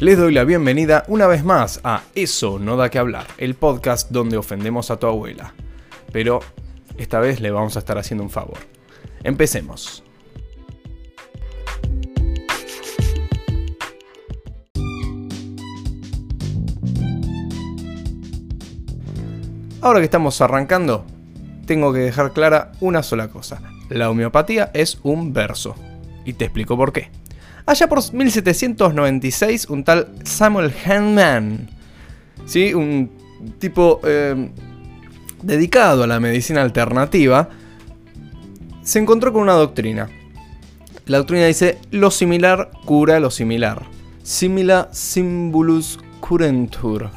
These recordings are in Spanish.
Les doy la bienvenida una vez más a Eso no da que hablar, el podcast donde ofendemos a tu abuela. Pero esta vez le vamos a estar haciendo un favor. Empecemos. Ahora que estamos arrancando, tengo que dejar clara una sola cosa. La homeopatía es un verso. Y te explico por qué. Allá por 1796, un tal Samuel Hahnemann, ¿sí? un tipo eh, dedicado a la medicina alternativa, se encontró con una doctrina. La doctrina dice, lo similar cura lo similar. Simila simbolus curentur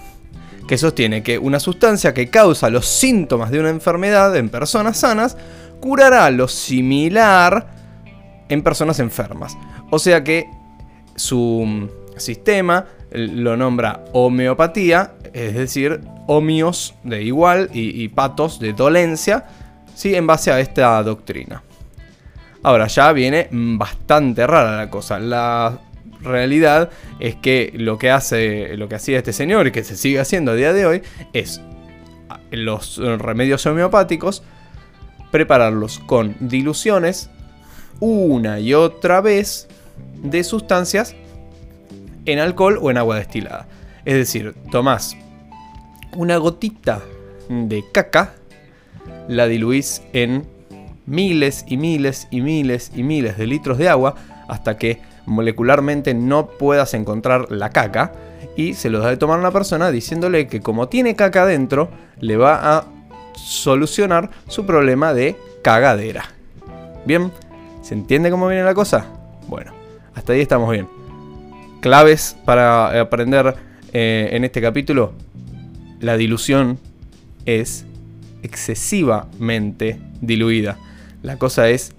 que sostiene que una sustancia que causa los síntomas de una enfermedad en personas sanas curará lo similar en personas enfermas. O sea que su sistema lo nombra homeopatía, es decir, homios de igual y, patos de dolencia, ¿sí? en base a esta doctrina. Ahora ya viene bastante rara la cosa. La realidad es que lo que hace, lo que hacía este señor y que se sigue haciendo a día de hoy es los remedios homeopáticos prepararlos con diluciones una y otra vez de sustancias en alcohol o en agua destilada. Es decir, tomás una gotita de caca, la diluís en miles y miles y miles y miles de litros de agua hasta que molecularmente no puedas encontrar la caca y se lo da de tomar a una persona diciéndole que como tiene caca dentro, le va a solucionar su problema de cagadera. Bien, ¿se entiende cómo viene la cosa? Bueno, hasta ahí estamos bien. Claves para aprender eh, en este capítulo. La dilución es excesivamente diluida. La cosa es,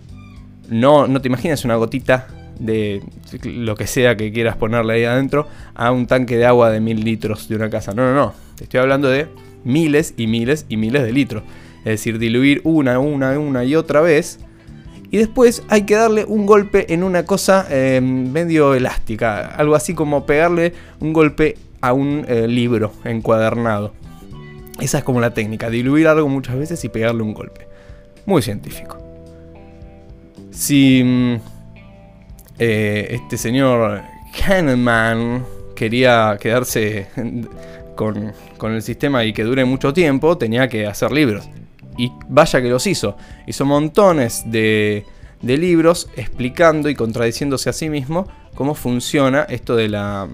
no, no te imaginas una gotita de lo que sea que quieras ponerle ahí adentro a un tanque de agua de mil litros de una casa. No, no, no. Te estoy hablando de miles y miles y miles de litros. Es decir, diluir una, una, una y otra vez. Y después hay que darle un golpe en una cosa em, medio elástica. Algo así como pegarle un golpe a un eh, libro encuadernado. Esa es como la técnica. Diluir algo muchas veces y pegarle un golpe. Muy científico. Si mm, eh, este señor Kahneman quería quedarse con, el sistema y que dure mucho tiempo, tenía que hacer libros. Y vaya que los hizo. Hizo montones de, de libros explicando y contradiciéndose a sí mismo cómo funciona esto de la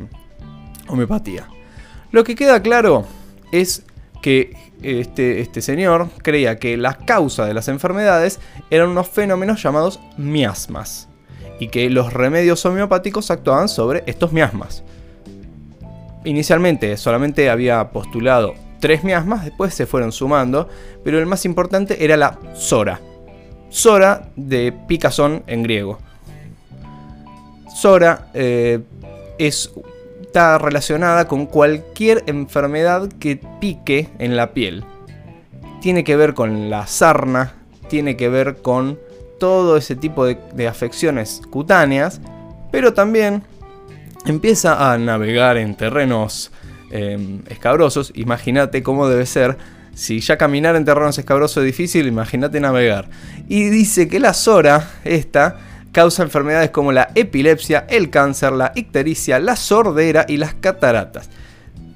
homeopatía. Lo que queda claro es que este, este, señor creía que la causa de las enfermedades eran unos fenómenos llamados miasmas y que los remedios homeopáticos actuaban sobre estos miasmas. Inicialmente solamente había postulado tres miasmas, después se fueron sumando, pero el más importante era la Sora. Sora de picazón en griego. Sora eh, está relacionada con cualquier enfermedad que pique en la piel. Tiene que ver con la sarna, tiene que ver con todo ese tipo de, afecciones cutáneas, pero también empieza a navegar en terrenos em, escabrosos. Imagínate cómo debe ser. Si ya caminar en terrenos escabrosos es difícil, imagínate navegar. Y dice que la Sora, esta, causa enfermedades como la epilepsia, el cáncer, la ictericia, la sordera y las cataratas.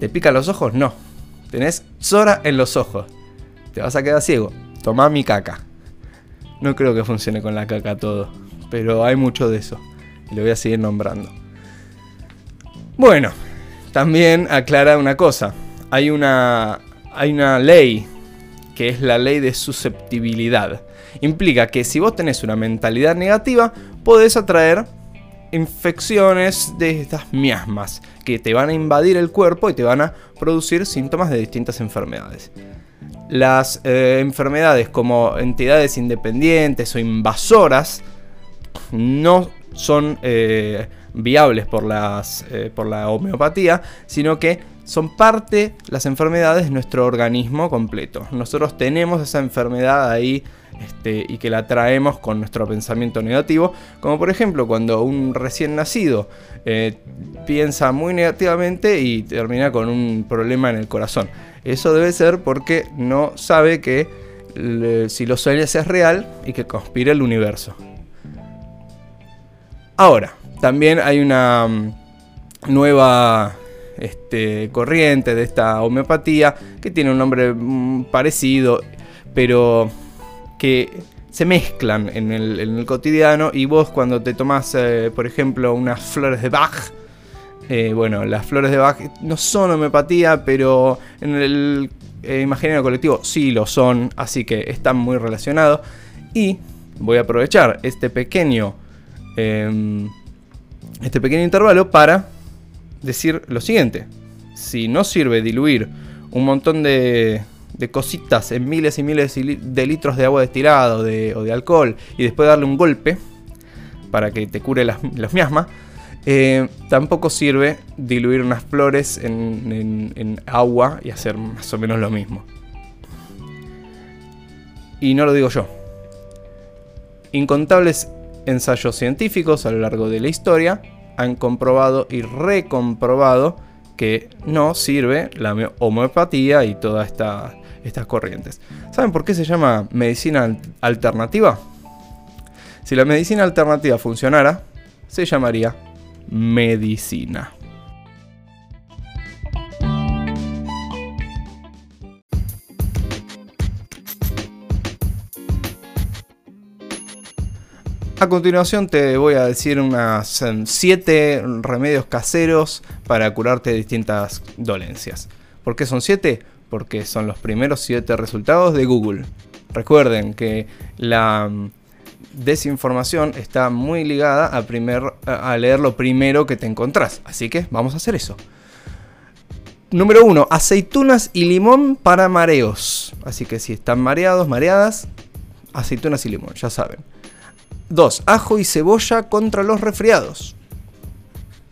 ¿Te pican los ojos? No. Tenés Sora en los ojos. Te vas a quedar ciego. Toma mi caca. No creo que funcione con la caca todo, pero hay mucho de eso. Y lo voy a seguir nombrando. Bueno, también aclara una cosa. Hay una, hay una ley que es la ley de susceptibilidad. Implica que si vos tenés una mentalidad negativa, podés atraer infecciones de estas miasmas que te van a invadir el cuerpo y te van a producir síntomas de distintas enfermedades las eh, enfermedades como entidades independientes o invasoras no son eh, viables por, eh, por la homeopatía, sino que son parte, las enfermedades, de nuestro organismo completo. Nosotros tenemos esa enfermedad ahí este, y que la traemos con nuestro pensamiento negativo, como por ejemplo cuando un recién nacido eh, piensa muy negativamente y termina con un problema en el corazón. Eso debe ser porque no sabe que si lo sueñas es real y que conspira el universo. Ahora, también hay una mm, nueva este, corriente de esta homeopatía que tiene un nombre mm, parecido, pero que se mezclan en el, cotidiano y vos cuando te tomás, eh, por ejemplo, unas flores de Bach, eh, bueno, las flores de Bach no son homeopatía, pero en el eh, imaginario colectivo sí lo son, así que están muy relacionados. Y voy a aprovechar este pequeño, em, este pequeño intervalo para decir lo siguiente. Si no sirve diluir un montón de, de cositas en miles y miles de litros de agua destilada o de, alcohol y después darle un golpe para que te cure las, miasmas, eh, tampoco sirve diluir unas flores en, agua y hacer más o menos lo mismo. Y no lo digo yo. Incontables ensayos científicos a lo largo de la historia han comprobado y recomprobado que no sirve la homeopatía y todas esta, estas corrientes. ¿Saben por qué se llama medicina alternativa? Si la medicina alternativa funcionara, se llamaría medicina. A continuación te voy a decir unas 7 em, remedios caseros para curarte de distintas dolencias. ¿Por qué son 7? Porque son los primeros 7 resultados de Google. Recuerden que la em, desinformación está muy ligada a, a leer lo primero que te encontrás. Así que vamos a hacer eso. Número 1. Aceitunas y limón para mareos. Así que si están mareados, mareadas, aceitunas y limón, ya saben. 2. Ajo y cebolla contra los resfriados.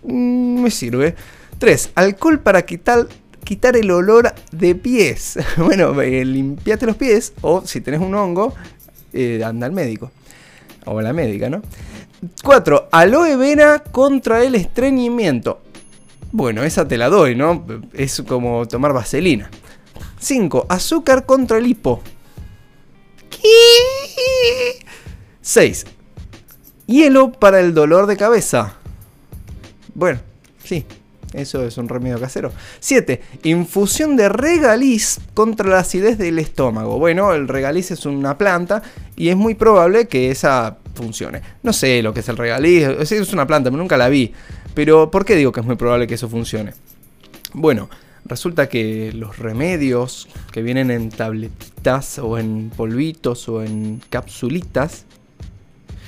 Mm, me sirve. 3. Alcohol para quitar, quitar el olor de pies. bueno, limpiate los pies o si tenés un hongo, eh, anda al médico. O a la médica, ¿no? 4. Aloe vera contra el estreñimiento. Bueno, esa te la doy, ¿no? Es como tomar vaselina. 5. Azúcar contra el hipo. ¿Qué? 6. Hielo para el dolor de cabeza. Bueno, sí, eso es un remedio casero. 7. Infusión de regaliz contra la acidez del estómago. Bueno, el regaliz es una planta y es muy probable que esa funcione. No sé lo que es el regaliz, es una planta, nunca la vi. Pero ¿por qué digo que es muy probable que eso funcione? Bueno, resulta que los remedios que vienen en tabletitas o en polvitos o en capsulitas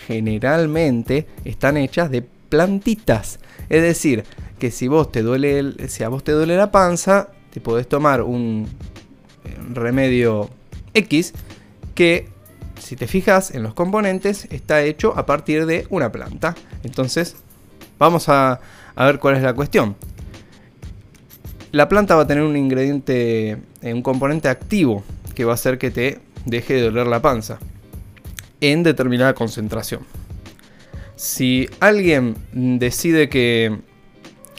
generalmente están hechas de plantitas. Es decir, que si vos te duele si a vos te duele la panza, te podés tomar un eh, remedio X que si te fijas en los componentes está hecho a partir de una planta. Entonces, vamos a, a ver cuál es la cuestión. La planta va a tener un ingrediente, eh, un componente activo que va a hacer que te deje de doler la panza en determinada concentración. Si alguien decide que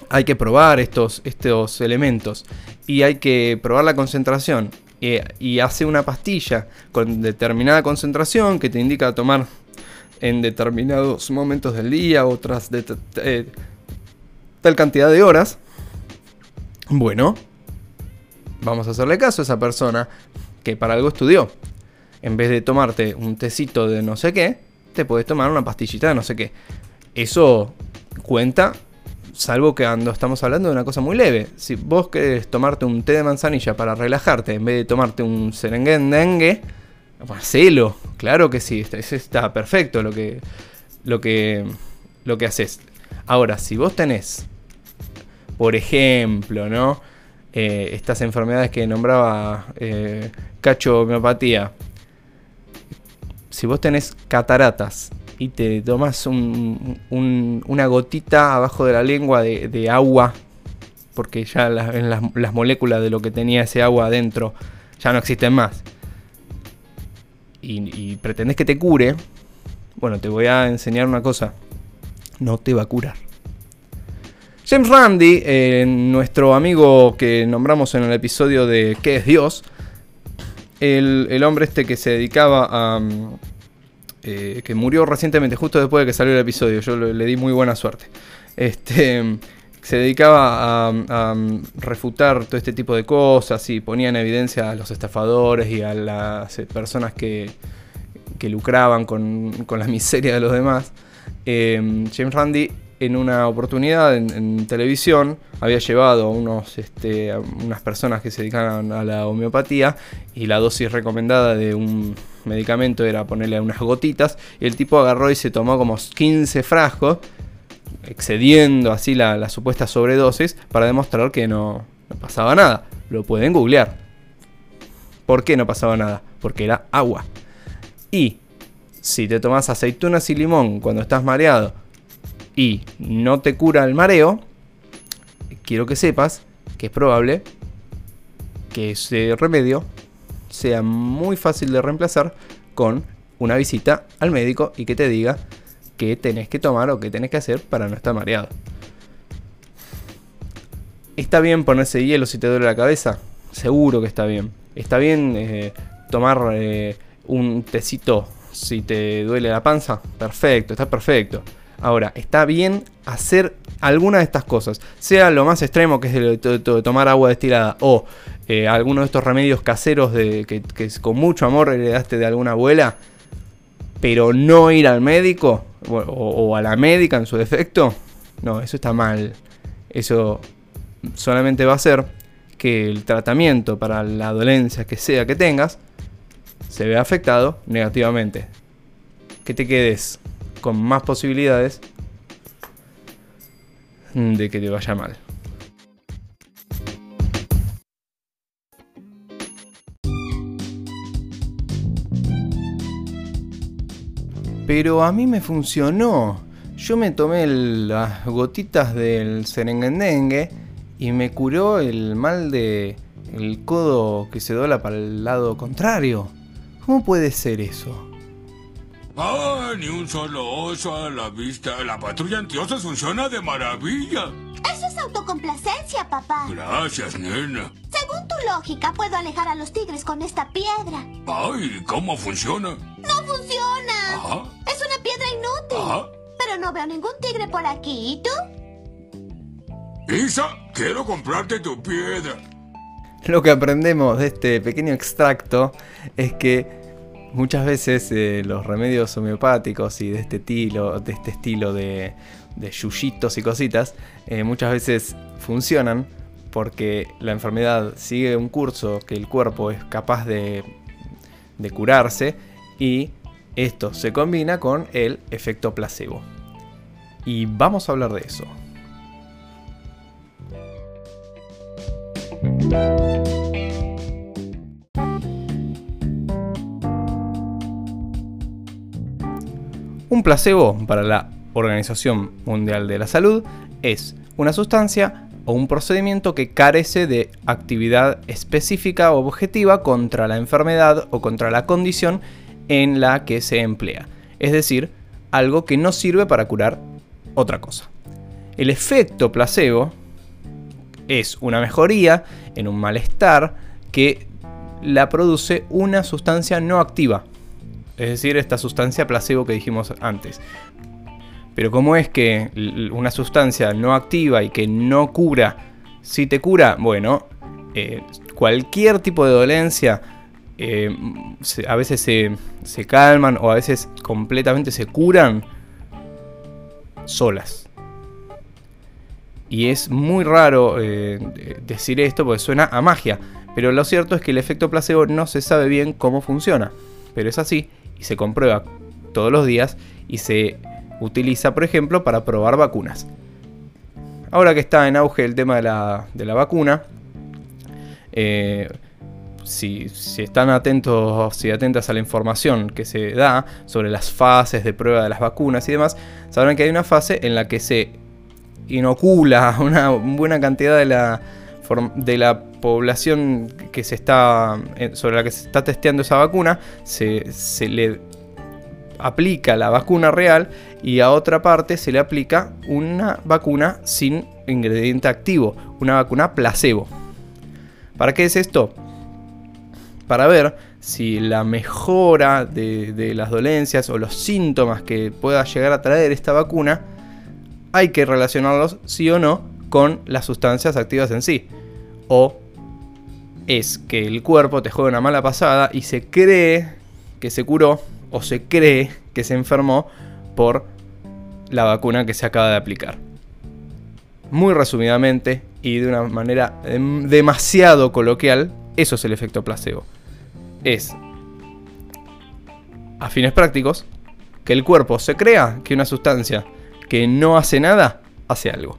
hay que probar estos, estos elementos y hay que probar la concentración eh, y hace una pastilla con determinada concentración que te indica tomar en determinados momentos del día, otras de eh, tal cantidad de horas, bueno, vamos a hacerle caso a esa persona que para algo estudió en vez de tomarte un tecito de no sé qué, te puedes tomar una pastillita de no sé qué. Eso cuenta, salvo que cuando estamos hablando de una cosa muy leve. Si vos querés tomarte un té de manzanilla para relajarte en vez de tomarte un serengendengue, hacelo. Claro que sí, está, está perfecto lo que, lo, que, lo que haces. Ahora, si vos tenés, por ejemplo, ¿no? Eh, estas enfermedades que nombraba eh, cacho homeopatía, si vos tenés cataratas y te tomas una gotita abajo de la lengua de, agua porque ya las, moléculas de lo que tenía ese agua adentro ya no existen más. Y, y pretendes que te cure, bueno, te voy a enseñar una cosa. No te va a curar. James Randi, eh, nuestro amigo que nombramos en el episodio de ¿Qué es Dios? El, hombre este que se dedicaba a... Mm, eh, que murió recientemente, justo después de que salió el episodio. Yo le, di muy buena suerte. Este, se dedicaba a, refutar todo este tipo de cosas y ponía en evidencia a los estafadores y a las personas que, que lucraban con, la miseria de los demás. Eh, James Randi en una oportunidad en, televisión había llevado a, unos, este, unas personas que se dedicaban a la homeopatía y la dosis recomendada de un medicamento era ponerle unas gotitas y el tipo agarró y se tomó como 15 frascos excediendo así la, supuesta sobredosis para demostrar que no, no pasaba nada. Lo pueden googlear. ¿Por qué no pasaba nada? Porque era agua. Y si te tomas aceitunas y limón cuando estás mareado y no te cura el mareo, quiero que sepas que es probable que ese remedio sea muy fácil de reemplazar con una visita al médico y que te diga qué tenés que tomar o qué tenés que hacer para no estar mareado. ¿Está bien ponerse hielo si te duele la cabeza? Seguro que está bien. Está bien eh, tomar eh, un tecito si te duele la panza. Perfecto, está perfecto. Ahora, está bien hacer alguna de estas cosas, sea lo más extremo que es el tomar agua destilada o eh, alguno de estos remedios caseros de, que, con mucho amor heredaste de alguna abuela, pero no ir al médico o, o, a la médica en su defecto, no, eso está mal. Eso solamente va a hacer que el tratamiento para la dolencia que sea que tengas se vea afectado negativamente. Que te quedes con más posibilidades de que te vaya mal. Pero a mí me funcionó. Yo me tomé las gotitas del serengendengue y me curó el mal de el codo que se dobla para el lado contrario. ¿Cómo puede ser eso? Ah, ni un solo oso a la vista. La patrulla antiosos funciona de maravilla. Eso es autocomplacencia, papá. Gracias, nena. Según tu lógica, puedo alejar a los tigres con esta piedra. Ay, ¿cómo funciona? ¡No funciona! Ajá. Es una piedra inútil. Ajá. Pero no veo ningún tigre por aquí. ¿Y tú? Isa, quiero comprarte tu piedra. Lo que aprendemos de este pequeño extracto es que muchas veces eh, los remedios homeopáticos y de este estilo, de, este estilo de, yuyitos y cositas, eh, muchas veces funcionan porque la enfermedad sigue un curso que el cuerpo es capaz de, de curarse y esto se combina con el efecto placebo. Y vamos a hablar de eso. Un placebo para la Organización Mundial de la Salud es una sustancia o un procedimiento que carece de actividad específica o objetiva contra la enfermedad o contra la condición en la que se emplea. Es decir, algo que no sirve para curar otra cosa. El efecto placebo es una mejoría en un malestar que la produce una sustancia no activa, es decir, esta sustancia placebo que dijimos antes. Pero ¿cómo es que una sustancia no activa y que no cura, si te cura, bueno, eh, cualquier tipo de dolencia, eh, a veces se, calman o a veces completamente se curan solas. Y es muy raro eh, decir esto porque suena a magia, pero lo cierto es que el efecto placebo no se sabe bien cómo funciona, pero es así y se comprueba todos los días y se utiliza, por ejemplo, para probar vacunas. Ahora que está en auge el tema de la, vacuna, eh, si, están atentos y atentas a la información que se da sobre las fases de prueba de las vacunas y demás, sabrán que hay una fase en la que se inocula una buena cantidad de la, de la población que se está, eh, sobre la que se está testeando esa vacuna, se, se le aplica la vacuna real y a otra parte se le aplica una vacuna sin ingrediente activo, una vacuna placebo. ¿Para qué es esto? Para ver si la mejora de, las dolencias o los síntomas que pueda llegar a traer esta vacuna, hay que relacionarlos sí o no con las sustancias activas en sí. O es que el cuerpo te juega una mala pasada y se cree que se curó o se cree que se enfermó por la vacuna que se acaba de aplicar. Muy resumidamente y de una manera em, demasiado coloquial, eso es el efecto placebo. Es, a fines prácticos, que el cuerpo se crea que una sustancia que no hace nada, hace algo.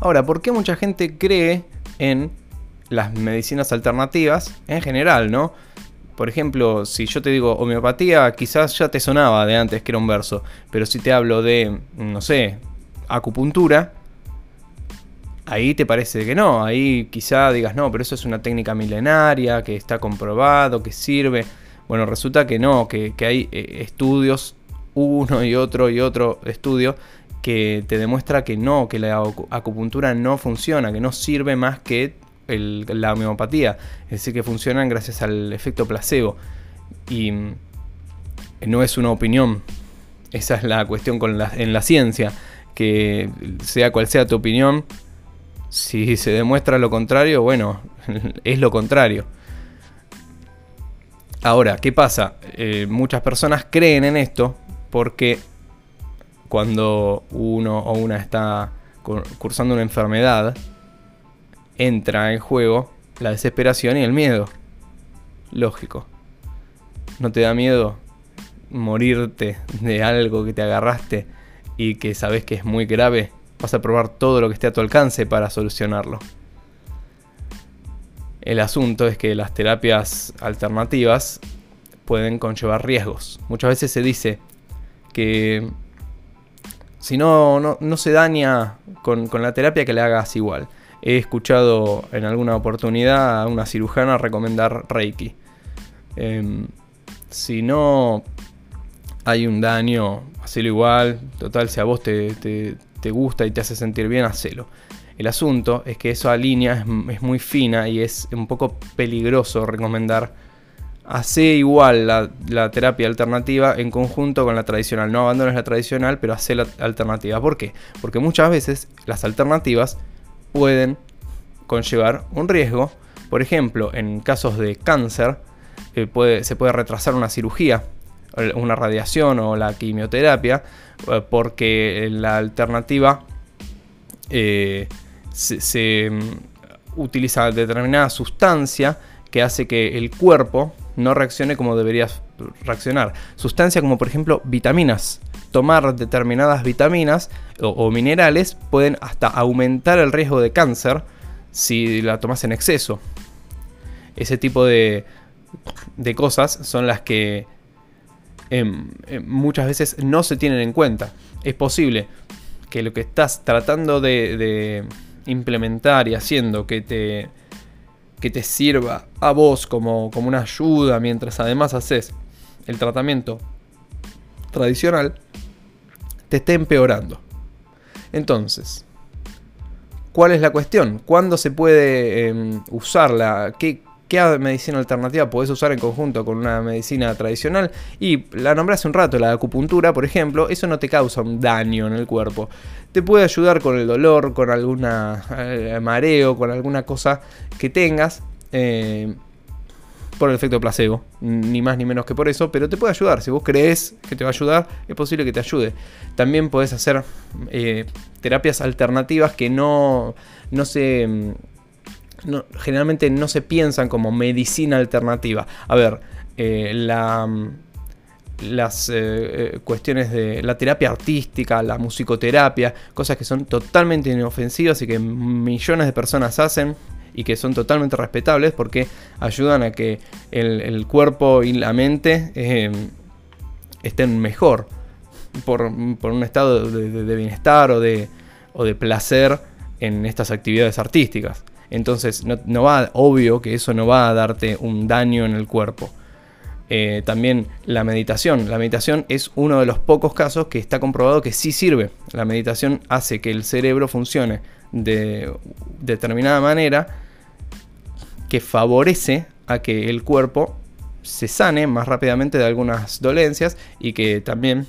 Ahora, ¿por qué mucha gente cree en las medicinas alternativas en general, no? Por ejemplo, si yo te digo homeopatía, quizás ya te sonaba de antes que era un verso, pero si te hablo de, no sé, acupuntura, ahí te parece que no, ahí quizá digas, no, pero eso es una técnica milenaria, que está comprobado, que sirve. Bueno, resulta que no, que, hay eh, estudios, uno y otro y otro estudio, que te demuestra que no, que la acupuntura no funciona, que no sirve más que la homeopatía. Es decir, que funcionan gracias al efecto placebo. Y mm, no es una opinión. Esa es la cuestión en la ciencia. Que sea cual sea tu opinión, si se demuestra lo contrario, bueno, es lo contrario. Ahora, ¿qué pasa? Eh, muchas personas creen en esto porque cuando uno o una está cursando una enfermedad, entra en juego la desesperación y el miedo. Lógico. ¿No te da miedo morirte de algo que te agarraste y que sabes que es muy grave? Vas a probar todo lo que esté a tu alcance para solucionarlo. El asunto es que las terapias alternativas pueden conllevar riesgos. Muchas veces se dice que si no, no, se daña con, la terapia que le hagas igual. He escuchado en alguna oportunidad a una cirujana recomendar Reiki. Em, si no hay un daño, hacelo igual. Total, si a vos te, te, gusta y te hace sentir bien, hacelo. El asunto es que esa línea es, es muy fina y es un poco peligroso recomendar hace igual la, terapia alternativa en conjunto con la tradicional. No abandones la tradicional, pero hace la alternativa. ¿Por qué? Porque muchas veces las alternativas pueden conllevar un riesgo. Por ejemplo, en casos de cáncer, eh, se puede retrasar una cirugía, una radiación o la quimioterapia, eh, porque la alternativa eh, se mm, utiliza determinada sustancia que hace que el cuerpo no reaccione como deberías reaccionar. Sustancias como por ejemplo vitaminas. Tomar determinadas vitaminas o, minerales pueden hasta aumentar el riesgo de cáncer si la tomas en exceso. Ese tipo de, de cosas son las que em, em, muchas veces no se tienen en cuenta. Es posible que lo que estás tratando de implementar y haciendo que te que te sirva a vos como, como una ayuda mientras además haces el tratamiento tradicional, te esté empeorando. Entonces, ¿cuál es la cuestión? ¿Cuándo se puede em, usarla? ¿Qué, ¿Qué medicina alternativa podés usar en conjunto con una medicina tradicional? Y la nombré hace un rato, la acupuntura, por ejemplo, eso no te causa un daño en el cuerpo. Te puede ayudar con el dolor, con alguna eh, mareo, con alguna cosa que tengas. Eh, por el efecto placebo, ni más ni menos que por eso, pero te puede ayudar. Si vos crees que te va a ayudar, es posible que te ayude. También podés hacer eh, terapias alternativas que no, no se generalmente no se piensan como medicina alternativa. A ver, eh, mm, las eh, eh, cuestiones de la terapia artística, la musicoterapia, cosas que son totalmente inofensivas y que millones de personas hacen y que son totalmente respetables porque ayudan a que el, cuerpo y la mente estén mejor por, un estado de, bienestar o de, o de placer en estas actividades artísticas. Entonces, no, va, obvio que eso no va a darte un daño en el cuerpo. Eh, también la meditación. La meditación es uno de los pocos casos que está comprobado que sí sirve. La meditación hace que el cerebro funcione de determinada manera que favorece a que el cuerpo se sane más rápidamente de algunas dolencias y que también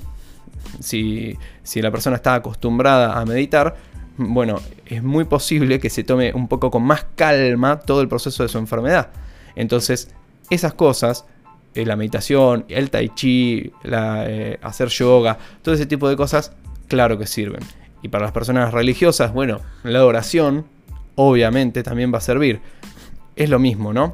si, si la persona está acostumbrada a meditar, bueno, es muy posible que se tome un poco con más calma todo el proceso de su enfermedad. Entonces, esas cosas, eh, la meditación, el tai chi, eh, hacer yoga, todo ese tipo de cosas, claro que sirven. Y para las personas religiosas, bueno, la oración, obviamente, también va a servir. Es lo mismo, ¿no?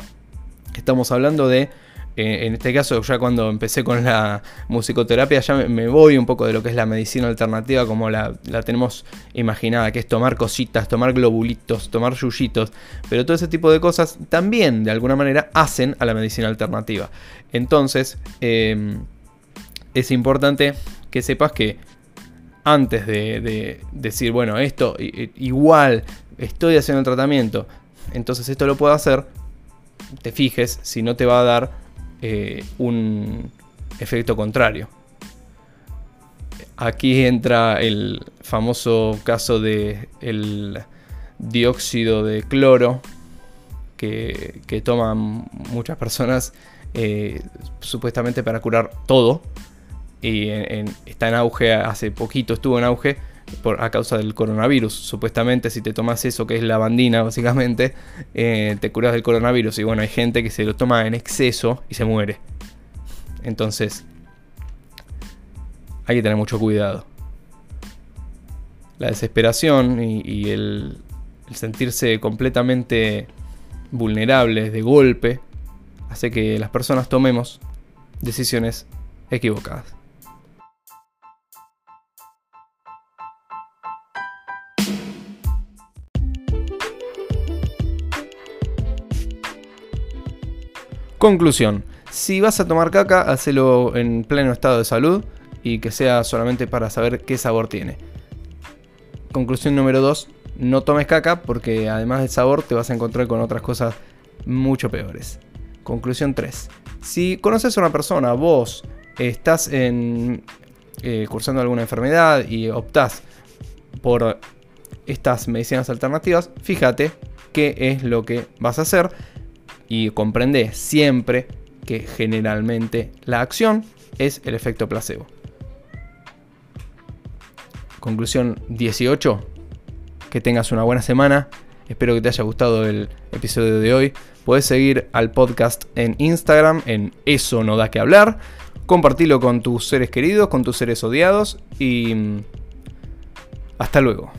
Estamos hablando de en este caso, ya cuando empecé con la musicoterapia, ya me, voy un poco de lo que es la medicina alternativa como la, tenemos imaginada, que es tomar cositas, tomar globulitos, tomar yuyitos, pero todo ese tipo de cosas también de alguna manera hacen a la medicina alternativa. Entonces, em, es importante que sepas que antes de, de decir, bueno, esto igual estoy haciendo el tratamiento, entonces esto lo puedo hacer, te fijes si no te va a dar eh, un efecto contrario. Aquí entra el famoso caso de el dióxido de cloro que, toman muchas personas eh, supuestamente para curar todo. Y está en auge, hace poquito estuvo en auge por, a causa del coronavirus. Supuestamente si te tomas eso, que es la bandina básicamente, eh, te curas del coronavirus. Y bueno, hay gente que se lo toma en exceso y se muere. Entonces, hay que tener mucho cuidado. La desesperación y, el, el sentirse completamente vulnerables de golpe hace que las personas tomemos decisiones equivocadas. Conclusión. Si vas a tomar caca, hacelo en pleno estado de salud y que sea solamente para saber qué sabor tiene. Conclusión número 2. No tomes caca porque además del sabor te vas a encontrar con otras cosas mucho peores. Conclusión 3. Si conoces a una persona, vos estás en, eh, cursando alguna enfermedad y optás por estas medicinas alternativas, fíjate qué es lo que vas a hacer y comprende siempre que generalmente la acción es el efecto placebo. Conclusión 18. Que tengas una buena semana. Espero que te haya gustado el episodio de hoy. Puedes seguir al podcast en Instagram en Eso no da que hablar. Compartilo con tus seres queridos, con tus seres odiados y mm, hasta luego.